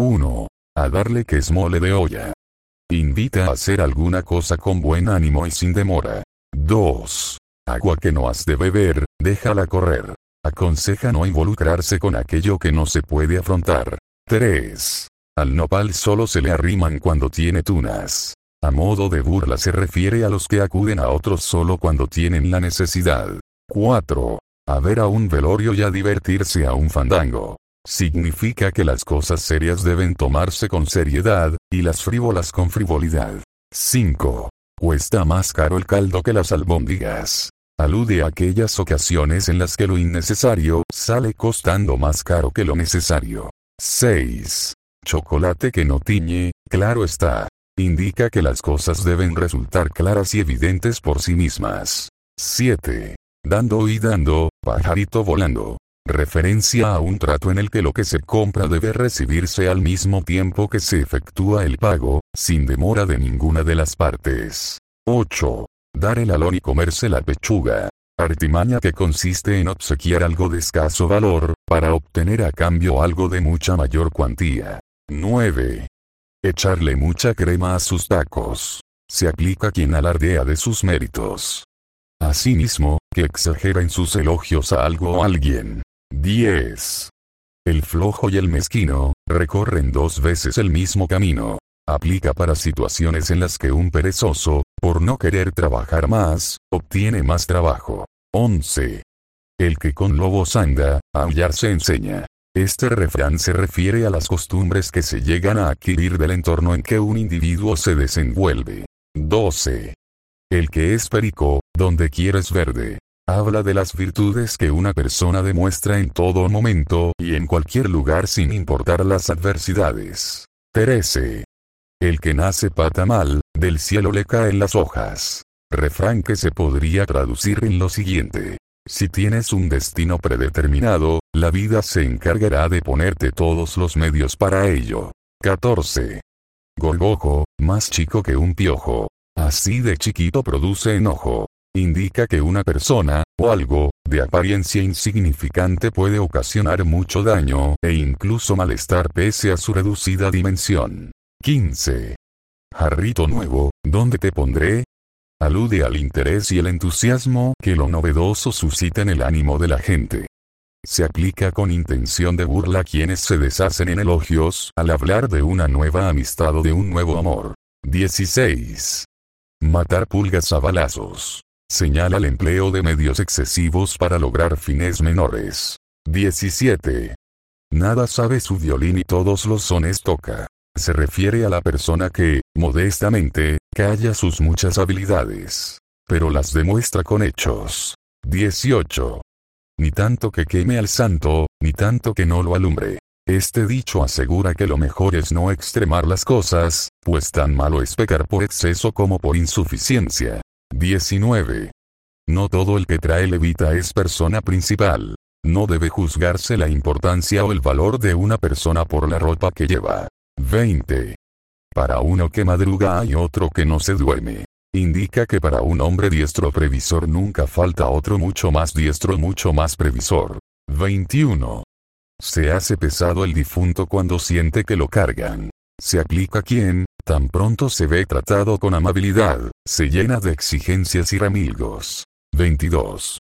1. A darle que es mole de olla. Invita a hacer alguna cosa con buen ánimo y sin demora. 2. Agua que no has de beber, déjala correr. Aconseja no involucrarse con aquello que no se puede afrontar. 3. Al nopal solo se le arriman cuando tiene tunas. A modo de burla se refiere a los que acuden a otros solo cuando tienen la necesidad. 4. A ver a un velorio y a divertirse a un fandango. Significa que las cosas serias deben tomarse con seriedad, y las frívolas con frivolidad. 5. Cuesta más caro el caldo que las albóndigas. Alude a aquellas ocasiones en las que lo innecesario sale costando más caro que lo necesario. 6. Chocolate que no tiñe, claro está. Indica que las cosas deben resultar claras y evidentes por sí mismas. 7. Dando y dando, pajarito volando. Referencia a un trato en el que lo que se compra debe recibirse al mismo tiempo que se efectúa el pago, sin demora de ninguna de las partes. 8. Dar el alón y comerse la pechuga. Artimaña que consiste en obsequiar algo de escaso valor, para obtener a cambio algo de mucha mayor cuantía. 9. Echarle mucha crema a sus tacos. Se aplica quien alardea de sus méritos. Asimismo, que exagera en sus elogios a algo o alguien. 10. El flojo y el mezquino, recorren dos veces el mismo camino. Aplica para situaciones en las que un perezoso, por no querer trabajar más, obtiene más trabajo. 11. El que con lobos anda, aullar se enseña. Este refrán se refiere a las costumbres que se llegan a adquirir del entorno en que un individuo se desenvuelve. 12. El que es perico, donde quieres verde. Habla de las virtudes que una persona demuestra en todo momento y en cualquier lugar sin importar las adversidades. 13. El que nace pata mal, del cielo le caen las hojas. Refrán que se podría traducir en lo siguiente. Si tienes un destino predeterminado, la vida se encargará de ponerte todos los medios para ello. 14. Gorgojo, más chico que un piojo. Así de chiquito produce enojo. Indica que una persona, o algo, de apariencia insignificante puede ocasionar mucho daño, e incluso malestar pese a su reducida dimensión. 15. Jarrito nuevo, ¿dónde te pondré? Alude al interés y el entusiasmo que lo novedoso suscita en el ánimo de la gente. Se aplica con intención de burla a quienes se deshacen en elogios al hablar de una nueva amistad o de un nuevo amor. 16. Matar pulgas a balazos. Señala el empleo de medios excesivos para lograr fines menores. 17. Nada sabe su violín y todos los sones toca se refiere a la persona que, modestamente, calla sus muchas habilidades. Pero las demuestra con hechos. 18. Ni tanto que queme al santo, ni tanto que no lo alumbre. Este dicho asegura que lo mejor es no extremar las cosas, pues tan malo es pecar por exceso como por insuficiencia. 19. No todo el que trae levita es persona principal. No debe juzgarse la importancia o el valor de una persona por la ropa que lleva. 20. Para uno que madruga hay otro que no se duerme. Indica que para un hombre diestro previsor nunca falta otro mucho más diestro mucho más previsor. 21. Se hace pesado el difunto cuando siente que lo cargan. Se aplica quien, tan pronto se ve tratado con amabilidad, se llena de exigencias y ramilgos. 22.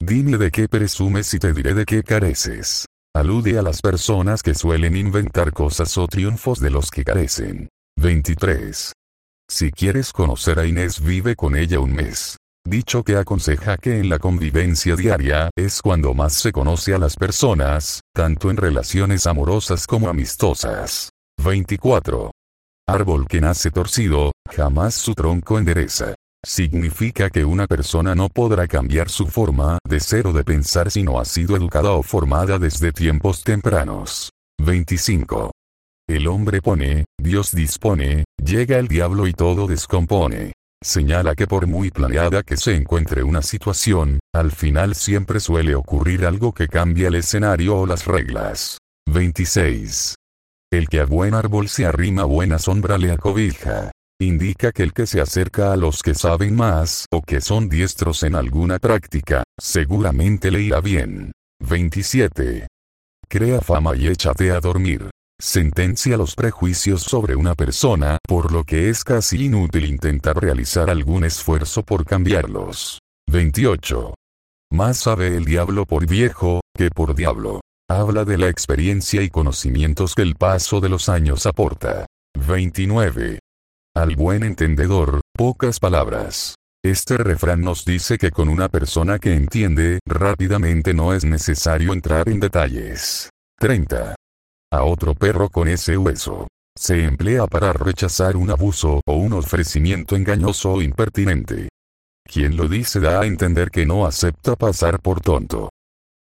Dime de qué presumes y te diré de qué careces. Alude a las personas que suelen inventar cosas o triunfos de los que carecen. 23. Si quieres conocer a Inés vive con ella un mes. Dicho que aconseja que en la convivencia diaria es cuando más se conoce a las personas, tanto en relaciones amorosas como amistosas. 24. Árbol que nace torcido, jamás su tronco endereza significa que una persona no podrá cambiar su forma de ser o de pensar si no ha sido educada o formada desde tiempos tempranos. 25. El hombre pone, Dios dispone, llega el diablo y todo descompone. Señala que por muy planeada que se encuentre una situación, al final siempre suele ocurrir algo que cambia el escenario o las reglas. 26. El que a buen árbol se arrima buena sombra le acobija. Indica que el que se acerca a los que saben más o que son diestros en alguna práctica, seguramente le irá bien. 27. Crea fama y échate a dormir. sentencia los prejuicios sobre una persona, por lo que es casi inútil intentar realizar algún esfuerzo por cambiarlos. 28. Más sabe el diablo por viejo, que por diablo. Habla de la experiencia y conocimientos que el paso de los años aporta. 29. Al buen entendedor, pocas palabras. Este refrán nos dice que con una persona que entiende, rápidamente no es necesario entrar en detalles. 30. A otro perro con ese hueso. Se emplea para rechazar un abuso o un ofrecimiento engañoso o impertinente. Quien lo dice da a entender que no acepta pasar por tonto.